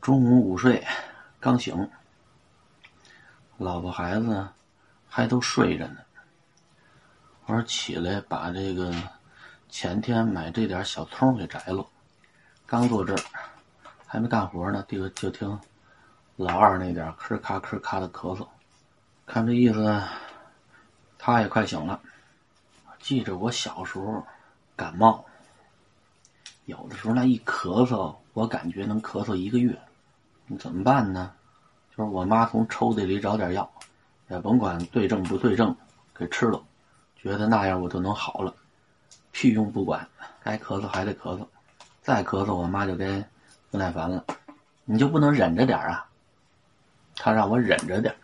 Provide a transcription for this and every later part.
中午午睡，刚醒，老婆孩子还都睡着呢。我说起来把这个前天买这点小葱给摘了。刚坐这儿，还没干活呢，就就听老二那点咳咔咳咔的咳嗽，看这意思，他也快醒了。记着我小时候感冒，有的时候那一咳嗽。我感觉能咳嗽一个月，怎么办呢？就是我妈从抽屉里找点药，也甭管对症不对症，给吃了，觉得那样我就能好了。屁用不管，该咳嗽还得咳嗽，再咳嗽我妈就该不耐烦了。你就不能忍着点啊？她让我忍着点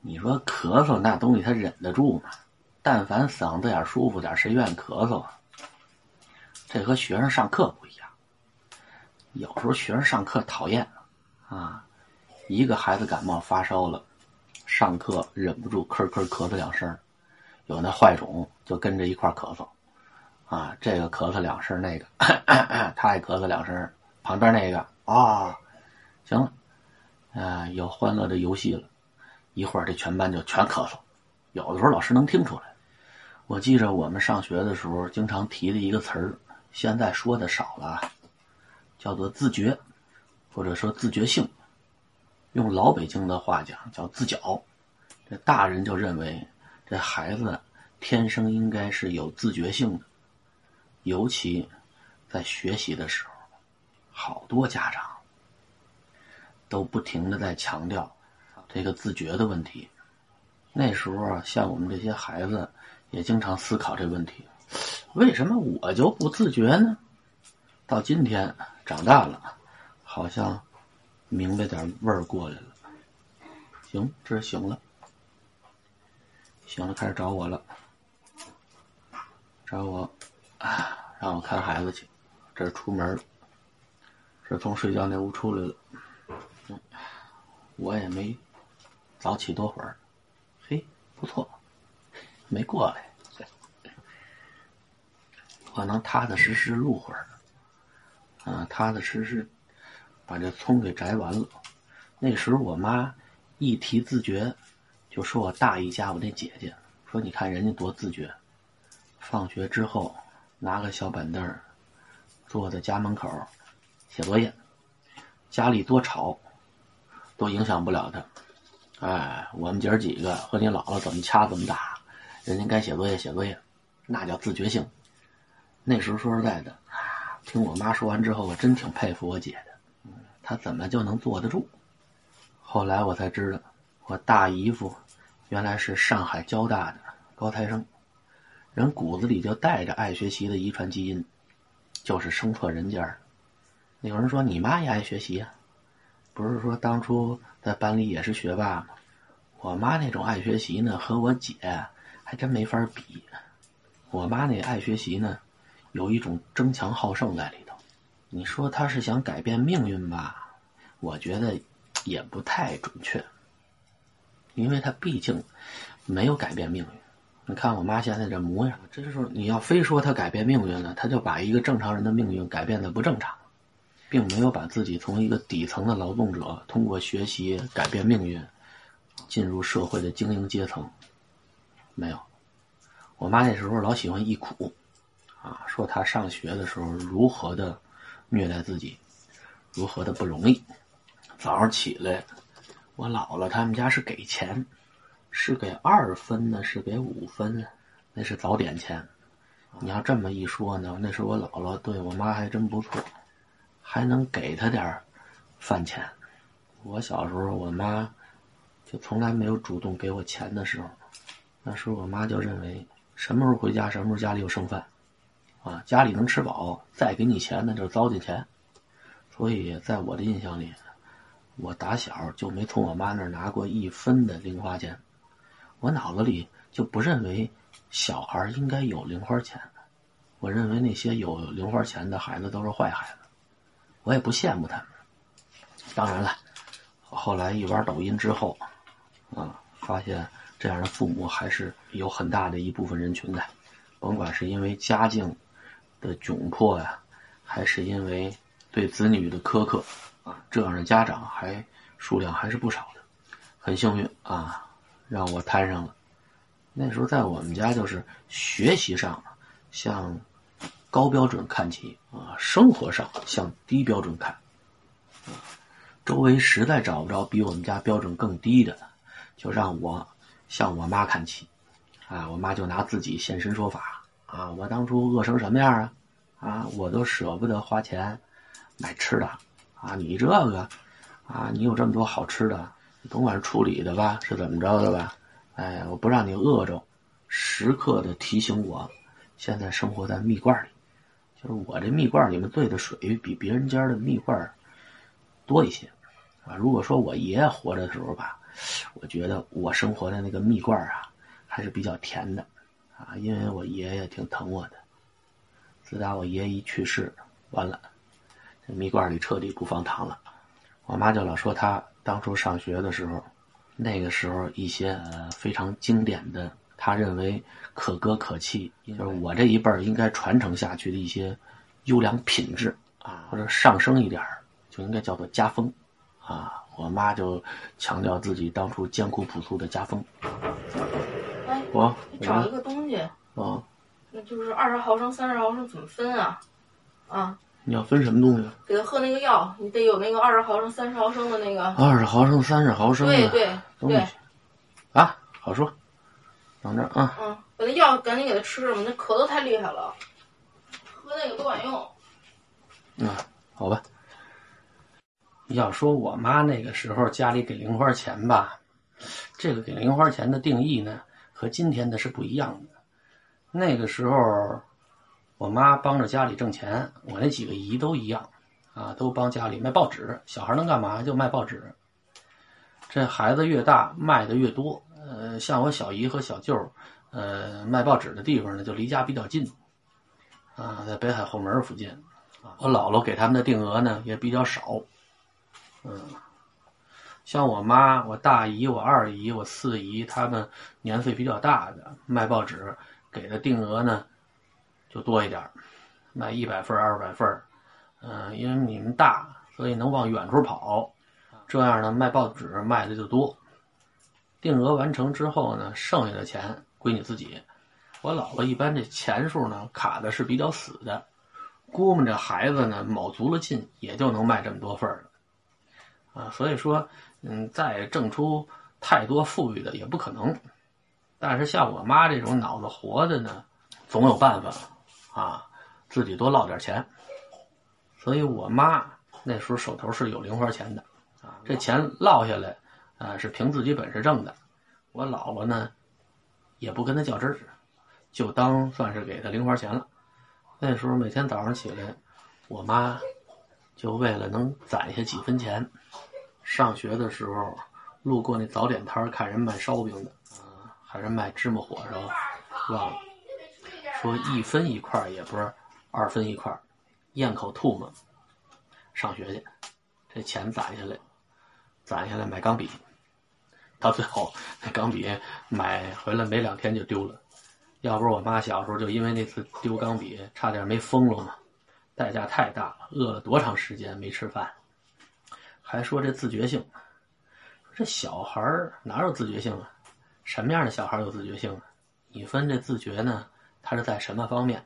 你说咳嗽那东西他忍得住吗？但凡嗓子眼舒服点谁愿意咳嗽啊？这和学生上课不一样。有时候学生上课讨厌，啊，一个孩子感冒发烧了，上课忍不住咳咳咳嗽两声，有那坏种就跟着一块咳嗽，啊，这个咳嗽两声，那个咳咳咳他也咳嗽两声，旁边那个啊，行了，啊，有欢乐的游戏了，一会儿这全班就全咳嗽，有的时候老师能听出来。我记着我们上学的时候经常提的一个词儿，现在说的少了。叫做自觉，或者说自觉性，用老北京的话讲叫自觉。这大人就认为这孩子天生应该是有自觉性的，尤其在学习的时候，好多家长都不停的在强调这个自觉的问题。那时候啊，像我们这些孩子也经常思考这问题：为什么我就不自觉呢？到今天。长大了，好像明白点味儿过来了。行，这是醒了，醒了，开始找我了，找我，让我看孩子去。这是出门了是从睡觉那屋出来了。我也没早起多会儿，嘿，不错，没过来，我能踏踏实实录会儿。啊，踏踏实实把这葱给摘完了。那时候我妈一提自觉，就说我大姨家我那姐姐说：“你看人家多自觉，放学之后拿个小板凳坐在家门口写作业，家里多吵都影响不了他。哎，我们姐儿几个和你姥姥怎么掐怎么打，人家该写作业写作业，那叫自觉性。那时候说实在的。”听我妈说完之后，我真挺佩服我姐的，她怎么就能坐得住？后来我才知道，我大姨夫原来是上海交大的高材生，人骨子里就带着爱学习的遗传基因，就是生错人家了。有人说你妈也爱学习呀，不是说当初在班里也是学霸吗？我妈那种爱学习呢，和我姐还真没法比。我妈那爱学习呢。有一种争强好胜在里头，你说他是想改变命运吧？我觉得也不太准确，因为他毕竟没有改变命运。你看我妈现在这模样，这就是你要非说他改变命运了，他就把一个正常人的命运改变的不正常，并没有把自己从一个底层的劳动者通过学习改变命运，进入社会的精英阶层。没有，我妈那时候老喜欢忆苦。啊，说他上学的时候如何的虐待自己，如何的不容易。早上起来，我姥姥他们家是给钱，是给二分呢，是给五分呢？那是早点钱。你要这么一说呢，那时候我姥姥对我妈还真不错，还能给她点饭钱。我小时候，我妈就从来没有主动给我钱的时候。那时候我妈就认为，什么时候回家，什么时候家里有剩饭。啊，家里能吃饱，再给你钱那就是糟践钱。所以在我的印象里，我打小就没从我妈那儿拿过一分的零花钱。我脑子里就不认为小孩应该有零花钱，我认为那些有零花钱的孩子都是坏孩子。我也不羡慕他们。当然了，后来一玩抖音之后，啊，发现这样的父母还是有很大的一部分人群的，甭管是因为家境。的窘迫呀，还是因为对子女的苛刻啊，这样的家长还数量还是不少的，很幸运啊，让我摊上了。那时候在我们家就是学习上向高标准看齐啊，生活上向低标准看，周围实在找不着比我们家标准更低的，就让我向我妈看齐啊，我妈就拿自己现身说法啊，我当初饿成什么样啊？啊，我都舍不得花钱买吃的啊！你这个啊，你有这么多好吃的，甭管是处理的吧，是怎么着的吧？哎，我不让你饿着，时刻的提醒我，现在生活在蜜罐里，就是我这蜜罐里面兑的水比别人家的蜜罐多一些啊。如果说我爷爷活着的时候吧，我觉得我生活的那个蜜罐啊，还是比较甜的啊，因为我爷爷挺疼我的。自打我爷爷一去世，完了，这蜜罐里彻底不放糖了。我妈就老说她当初上学的时候，那个时候一些呃非常经典的，她认为可歌可泣，就是我这一辈儿应该传承下去的一些优良品质啊，或者上升一点就应该叫做家风啊。我妈就强调自己当初艰苦朴素的家风。找一个东西。啊。那就是二十毫升、三十毫升怎么分啊？啊？你要分什么东西？给他喝那个药，你得有那个二十毫升、三十毫升的那个。二十毫升、三十毫升的对对对。啊，好说。等着啊。嗯，把那药赶紧给他吃了，那咳嗽太厉害了，喝那个不管用。嗯，好吧。要说我妈那个时候家里给零花钱吧，这个给零花钱的定义呢，和今天的是不一样的。那个时候，我妈帮着家里挣钱，我那几个姨都一样，啊，都帮家里卖报纸。小孩能干嘛？就卖报纸。这孩子越大，卖的越多。呃，像我小姨和小舅，呃，卖报纸的地方呢，就离家比较近，啊，在北海后门附近。我姥姥给他们的定额呢也比较少，嗯，像我妈、我大姨、我二姨、我四姨，他们年岁比较大的卖报纸。给的定额呢，就多一点卖一百份二百份嗯，因为你们大，所以能往远处跑，这样呢，卖报纸卖的就多。定额完成之后呢，剩下的钱归你自己。我姥姥一般这钱数呢卡的是比较死的，估摸着孩子呢卯足了劲，也就能卖这么多份儿啊，所以说，嗯，再挣出太多富裕的也不可能。但是像我妈这种脑子活的呢，总有办法，啊，自己多捞点钱。所以我妈那时候手头是有零花钱的，啊，这钱落下来，啊，是凭自己本事挣的。我姥姥呢，也不跟她较真儿，就当算是给她零花钱了。那时候每天早上起来，我妈就为了能攒下几分钱，上学的时候路过那早点摊儿看人卖烧饼的。啊还是卖芝麻火烧，忘了。说一分一块儿也不是二分一块儿咽口吐沫，上学去，这钱攒下来，攒下来买钢笔，到最后那钢笔买回来没两天就丢了，要不是我妈小时候就因为那次丢钢笔差点没疯了嘛，代价太大了，饿了多长时间没吃饭，还说这自觉性，这小孩哪有自觉性啊？什么样的小孩有自觉性啊？你分这自觉呢？他是在什么方面？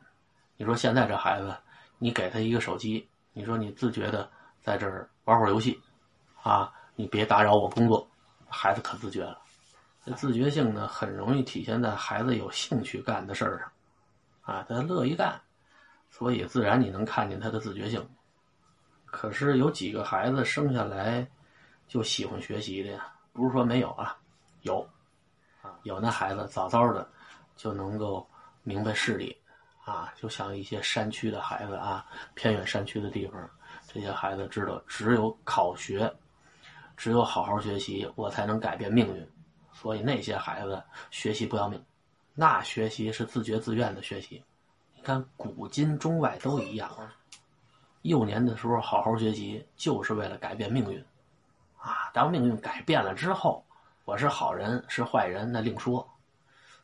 你说现在这孩子，你给他一个手机，你说你自觉的在这儿玩会儿游戏，啊，你别打扰我工作，孩子可自觉了。这自觉性呢，很容易体现在孩子有兴趣干的事儿上，啊，他乐意干，所以自然你能看见他的自觉性。可是有几个孩子生下来就喜欢学习的呀？不是说没有啊，有啊。有那孩子早早的就能够明白事理，啊，就像一些山区的孩子啊，偏远山区的地方，这些孩子知道只有考学，只有好好学习，我才能改变命运。所以那些孩子学习不要命，那学习是自觉自愿的学习。你看古今中外都一样，幼年的时候好好学习，就是为了改变命运，啊，当命运改变了之后。我是好人是坏人那另说，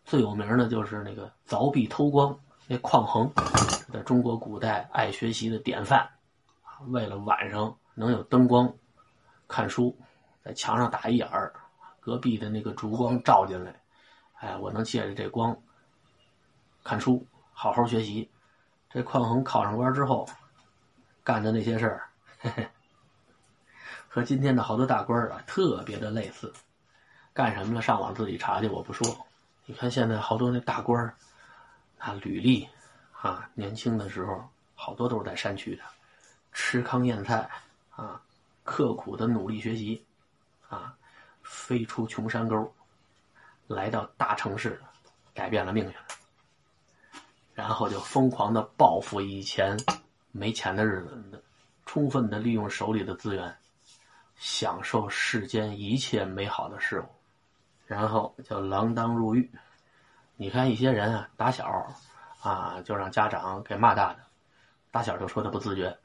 最有名的就是那个凿壁偷光那匡衡，在中国古代爱学习的典范，为了晚上能有灯光看书，在墙上打一眼儿，隔壁的那个烛光照进来，哎，我能借着这光看书，好好学习。这匡衡考上官之后干的那些事儿，和今天的好多大官儿啊特别的类似。干什么了？上网自己查去，我不说。你看现在好多那大官儿，啊，履历啊，年轻的时候好多都是在山区的，吃糠咽菜啊，刻苦的努力学习啊，飞出穷山沟，来到大城市，改变了命运。然后就疯狂的报复以前没钱的日子，充分的利用手里的资源，享受世间一切美好的事物，然后就锒铛入狱。你看一些人啊，打小啊就让家长给骂大的，打小就说他不自觉。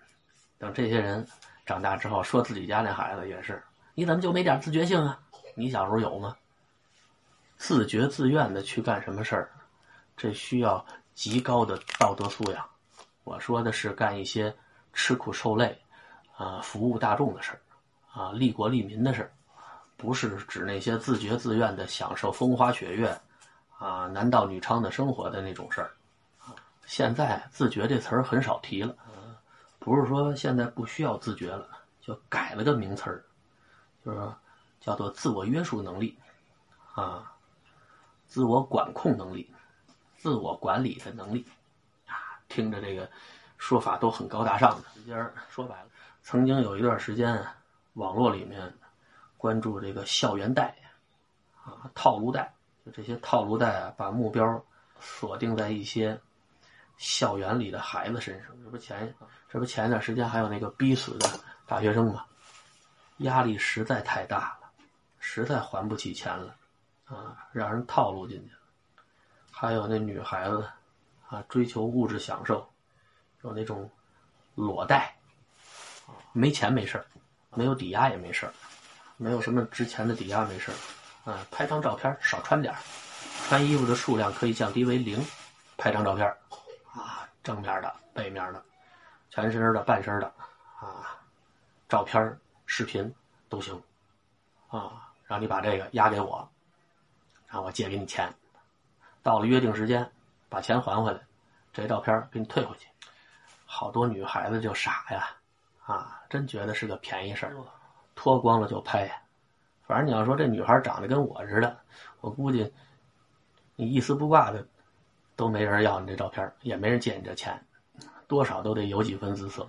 等这些人长大之后，说自己家那孩子也是，你怎么就没点自觉性啊？你小时候有吗？自觉自愿的去干什么事儿，这需要。极高的道德素养，我说的是干一些吃苦受累，啊，服务大众的事，啊，利国利民的事，不是指那些自觉自愿的享受风花雪月，啊，男盗女娼的生活的那种事。现在“自觉”这词儿很少提了，不是说现在不需要自觉了，就改了个名词儿，就是叫做自我约束能力，啊，自我管控能力。自我管理的能力，听着这个说法都很高大上的。今儿说白了，曾经有一段时间，网络里面关注这个校园贷，啊，套路贷，就这些套路贷啊，把目标锁定在一些校园里的孩子身上。这不前这不前一段时间还有那个逼死的大学生嘛？压力实在太大了，实在还不起钱了，啊，让人套路进去了。还有那女孩子，啊，追求物质享受，有那种裸贷，没钱没事没有抵押也没事没有什么值钱的抵押没事啊，拍张照片少穿点穿衣服的数量可以降低为零，拍张照片啊，正面的、背面的、全身的、半身的，啊，照片、视频都行，啊，让你把这个押给我，让我借给你钱。到了约定时间，把钱还回来，这照片给你退回去。好多女孩子就傻呀，啊，真觉得是个便宜事儿，脱光了就拍。反正你要说这女孩长得跟我似的，我估计你一丝不挂的，都没人要你这照片，也没人借你这钱，多少都得有几分姿色。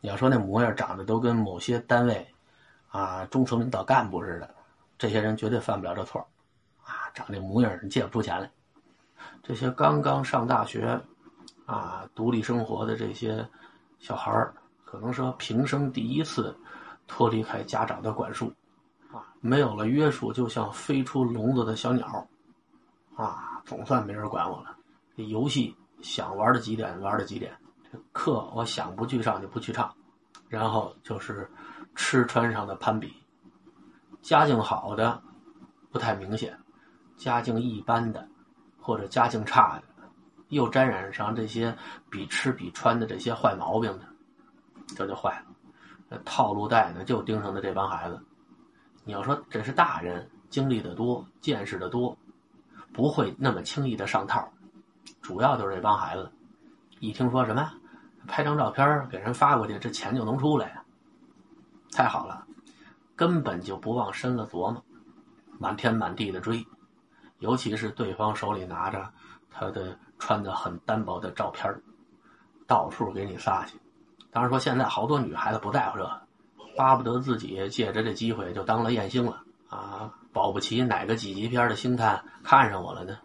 你要说那模样长得都跟某些单位啊中层领导干部似的，这些人绝对犯不了这错啊，长这模样你借不出钱来。这些刚刚上大学，啊，独立生活的这些小孩儿，可能说平生第一次脱离开家长的管束，啊，没有了约束，就像飞出笼子的小鸟，啊，总算没人管我了。这游戏想玩到几点玩到几点，这课我想不去上就不去上，然后就是吃穿上的攀比，家境好的不太明显，家境一般的。或者家境差的，又沾染上这些比吃比穿的这些坏毛病的，这就坏了。套路贷呢，就盯上的这帮孩子。你要说这是大人经历的多，见识的多，不会那么轻易的上套。主要就是这帮孩子，一听说什么拍张照片给人发过去，这钱就能出来，太好了，根本就不往深了琢磨，满天满地的追。尤其是对方手里拿着他的穿的很单薄的照片到处给你撒去。当然说现在好多女孩子不在乎这，巴不得自己借着这机会就当了艳星了啊！保不齐哪个几级片的星探看上我了呢？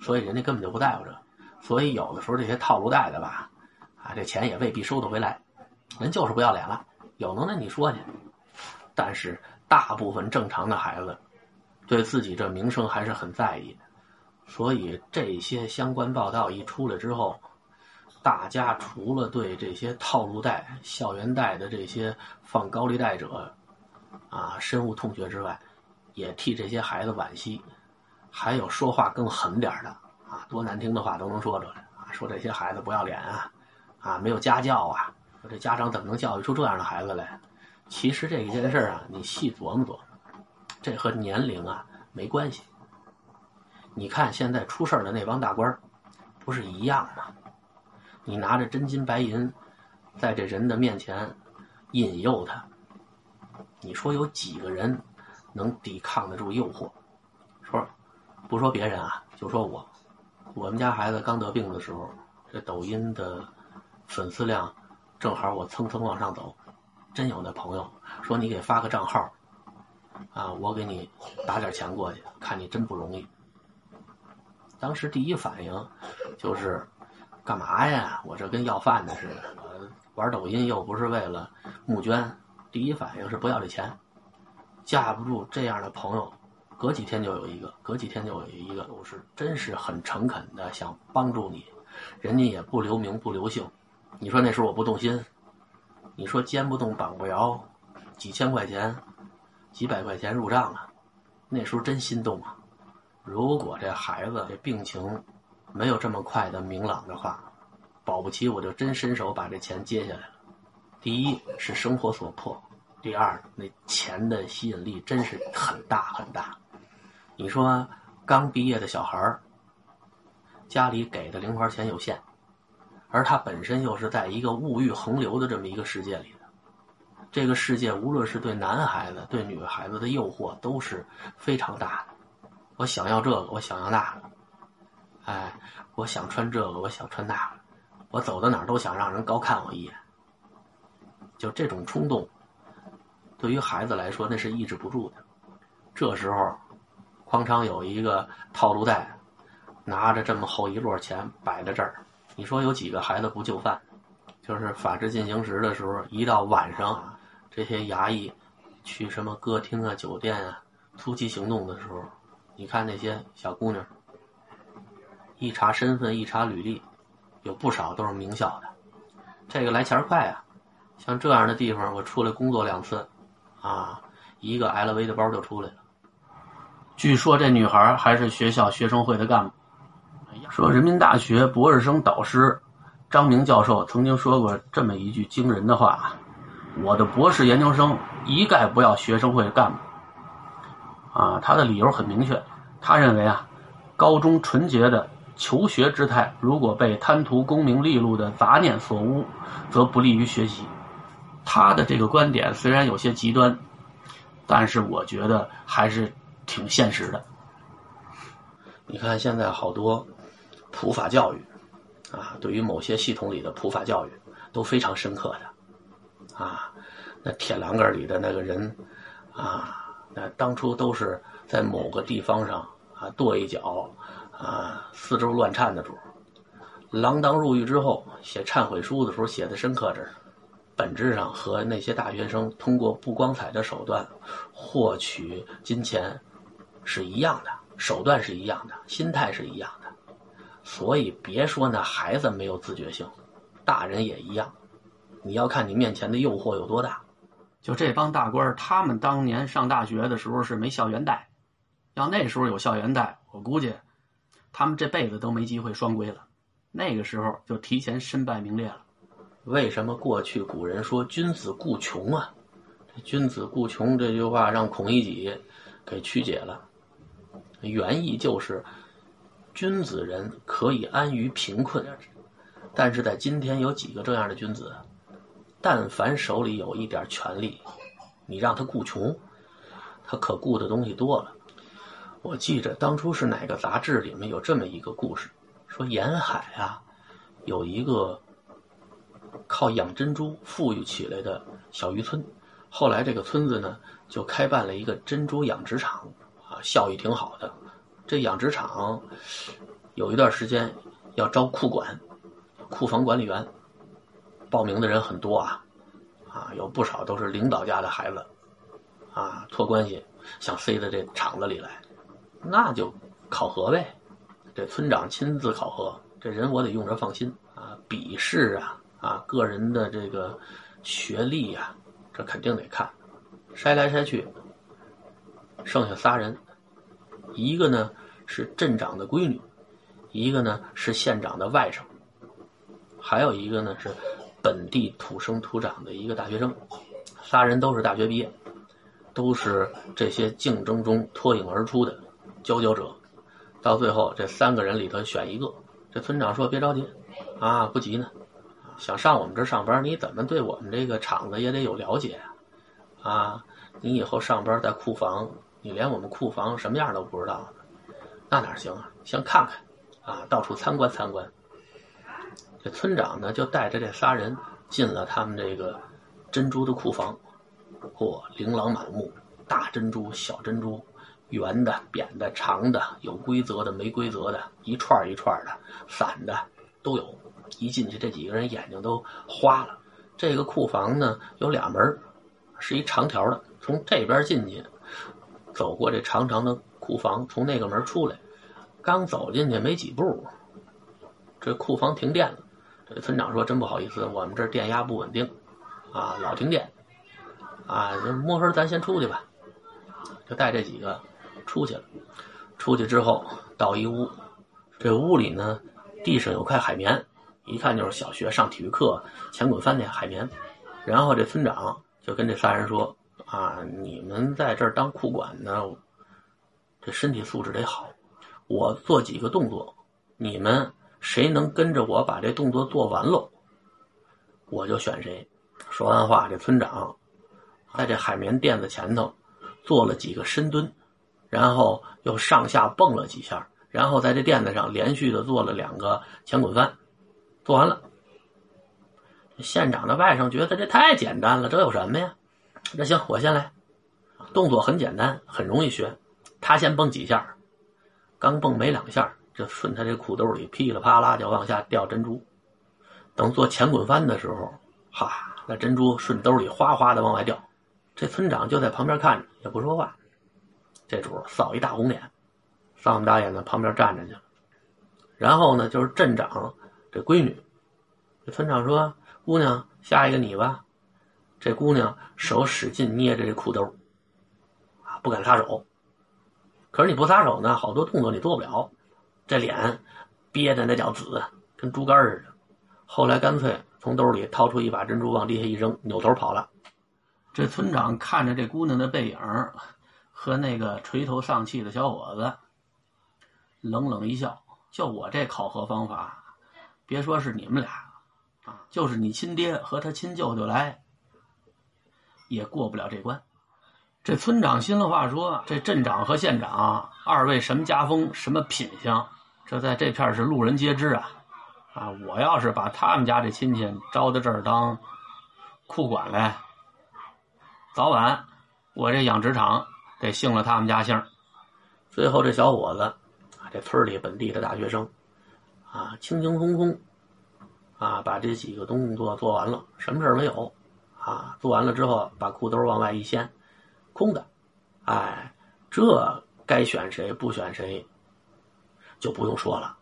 所以人家根本就不在乎这。所以有的时候这些套路贷的吧，啊，这钱也未必收得回来，人就是不要脸了。有能耐你说去。但是大部分正常的孩子。对自己这名声还是很在意的，所以这些相关报道一出来之后，大家除了对这些套路贷、校园贷的这些放高利贷者啊深恶痛绝之外，也替这些孩子惋惜。还有说话更狠点的啊，多难听的话都能说出来啊，说这些孩子不要脸啊，啊没有家教啊，说这家长怎么能教育出这样的孩子来？其实这一件事啊，你细琢磨琢磨，这和年龄啊没关系。你看现在出事的那帮大官不是一样吗？你拿着真金白银，在这人的面前引诱他，你说有几个人能抵抗得住诱惑？说不说别人啊，就说我，我们家孩子刚得病的时候，这抖音的粉丝量正好我蹭蹭往上走。真有那朋友说你给发个账号，啊，我给你打点钱过去，看你真不容易。当时第一反应就是干嘛呀？我这跟要饭的似的，玩抖音又不是为了募捐。第一反应是不要这钱，架不住这样的朋友，隔几天就有一个，隔几天就有一个，都是真是很诚恳的想帮助你，人家也不留名不留姓。你说那时候我不动心？你说肩不动膀不摇，几千块钱、几百块钱入账了，那时候真心动啊！如果这孩子这病情没有这么快的明朗的话，保不齐我就真伸手把这钱接下来了。第一是生活所迫，第二那钱的吸引力真是很大很大。你说刚毕业的小孩家里给的零花钱有限。而他本身又是在一个物欲横流的这么一个世界里，这个世界无论是对男孩子、对女孩子的诱惑都是非常大的。我想要这个，我想要那个，哎，我想穿这个，我想穿那个，我走到哪儿都想让人高看我一眼。就这种冲动，对于孩子来说那是抑制不住的。这时候，匡昌有一个套路袋，拿着这么厚一摞钱摆在这儿。你说有几个孩子不就范？就是法制进行时的时候，一到晚上，这些衙役去什么歌厅啊、酒店啊突击行动的时候，你看那些小姑娘，一查身份、一查履历，有不少都是名校的。这个来钱快啊！像这样的地方，我出来工作两次，啊，一个 LV 的包就出来了。据说这女孩还是学校学生会的干部。说人民大学博士生导师张明教授曾经说过这么一句惊人的话：“我的博士研究生一概不要学生会干部。”啊，他的理由很明确，他认为啊，高中纯洁的求学之态，如果被贪图功名利禄的杂念所污，则不利于学习。他的这个观点虽然有些极端，但是我觉得还是挺现实的。你看现在好多。普法教育，啊，对于某些系统里的普法教育都非常深刻的，啊，那铁栏杆里的那个人，啊，那当初都是在某个地方上啊跺一脚，啊四周乱颤的主，锒铛入狱之后写忏悔书的时候写的深刻着，本质上和那些大学生通过不光彩的手段获取金钱是一样的，手段是一样的，心态是一样的。所以别说那孩子没有自觉性，大人也一样。你要看你面前的诱惑有多大。就这帮大官他们当年上大学的时候是没校园贷，要那时候有校园贷，我估计他们这辈子都没机会双规了。那个时候就提前身败名裂了。为什么过去古人说“君子固穷”啊？“君子固穷”这句话让孔乙己给曲解了，原意就是。君子人可以安于贫困，但是在今天有几个这样的君子？但凡手里有一点权力，你让他雇穷，他可雇的东西多了。我记着当初是哪个杂志里面有这么一个故事，说沿海啊有一个靠养珍珠富裕起来的小渔村，后来这个村子呢就开办了一个珍珠养殖场，啊，效益挺好的。这养殖场有一段时间要招库管、库房管理员，报名的人很多啊，啊，有不少都是领导家的孩子，啊，托关系想塞到这厂子里来，那就考核呗，这村长亲自考核，这人我得用着放心啊，笔试啊，啊，个人的这个学历呀，这肯定得看，筛来筛去，剩下仨人，一个呢。是镇长的闺女，一个呢是县长的外甥，还有一个呢是本地土生土长的一个大学生，仨人都是大学毕业，都是这些竞争中脱颖而出的佼佼者。到最后，这三个人里头选一个。这村长说：“别着急，啊，不急呢。想上我们这上班，你怎么对我们这个厂子也得有了解啊？啊，你以后上班在库房，你连我们库房什么样都不知道，那哪行啊？先看看，啊，到处参观参观。”这村长呢，就带着这仨人进了他们这个珍珠的库房。嚯，琳琅满目，大珍珠、小珍珠，圆的、扁的、长的，有规则的、没规则的，一串一串的，散的都有。一进去，这几个人眼睛都花了。这个库房呢，有俩门，是一长条的，从这边进去，走过这长长的库房，从那个门出来，刚走进去没几步，这库房停电了。这村长说：“真不好意思，我们这电压不稳定，啊，老停电。”啊，摸黑咱先出去吧，就带这几个出去了。出去之后到一屋，这屋里呢，地上有块海绵，一看就是小学上体育课前滚翻那海绵。然后这村长就跟这仨人说：“啊，你们在这儿当库管呢，这身体素质得好。我做几个动作，你们谁能跟着我把这动作做完喽，我就选谁。”说完话，这村长。在这海绵垫子前头做了几个深蹲，然后又上下蹦了几下，然后在这垫子上连续的做了两个前滚翻，做完了。县长的外甥觉得这太简单了，这有什么呀？那行，我先来。动作很简单，很容易学。他先蹦几下，刚蹦没两下，就顺他这裤兜里噼里啪啦就往下掉珍珠。等做前滚翻的时候，哈，那珍珠顺兜里哗哗的往外掉。这村长就在旁边看着，也不说话。这主扫一大红脸，丧么大眼在旁边站着去了。然后呢，就是镇长这闺女。这村长说：“姑娘，下一个你吧。”这姑娘手使劲捏着这裤兜，啊，不敢撒手。可是你不撒手呢，好多动作你做不了。这脸憋的那叫紫，跟猪肝似的。后来干脆从兜里掏出一把珍珠，往地下一扔，扭头跑了。这村长看着这姑娘的背影和那个垂头丧气的小伙子，冷冷一笑：“就我这考核方法，别说是你们俩，啊，就是你亲爹和他亲舅舅来，也过不了这关。”这村长心里话说：“这镇长和县长二位什么家风，什么品相，这在这片是路人皆知啊！啊，我要是把他们家这亲戚招到这儿当库管来。”早晚，我这养殖场得姓了他们家姓。最后，这小伙子，啊这村里本地的大学生，啊，轻轻松松，啊，把这几个动作做完了，什么事儿没有，啊，做完了之后，把裤兜往外一掀，空的，哎，这该选谁不选谁，就不用说了。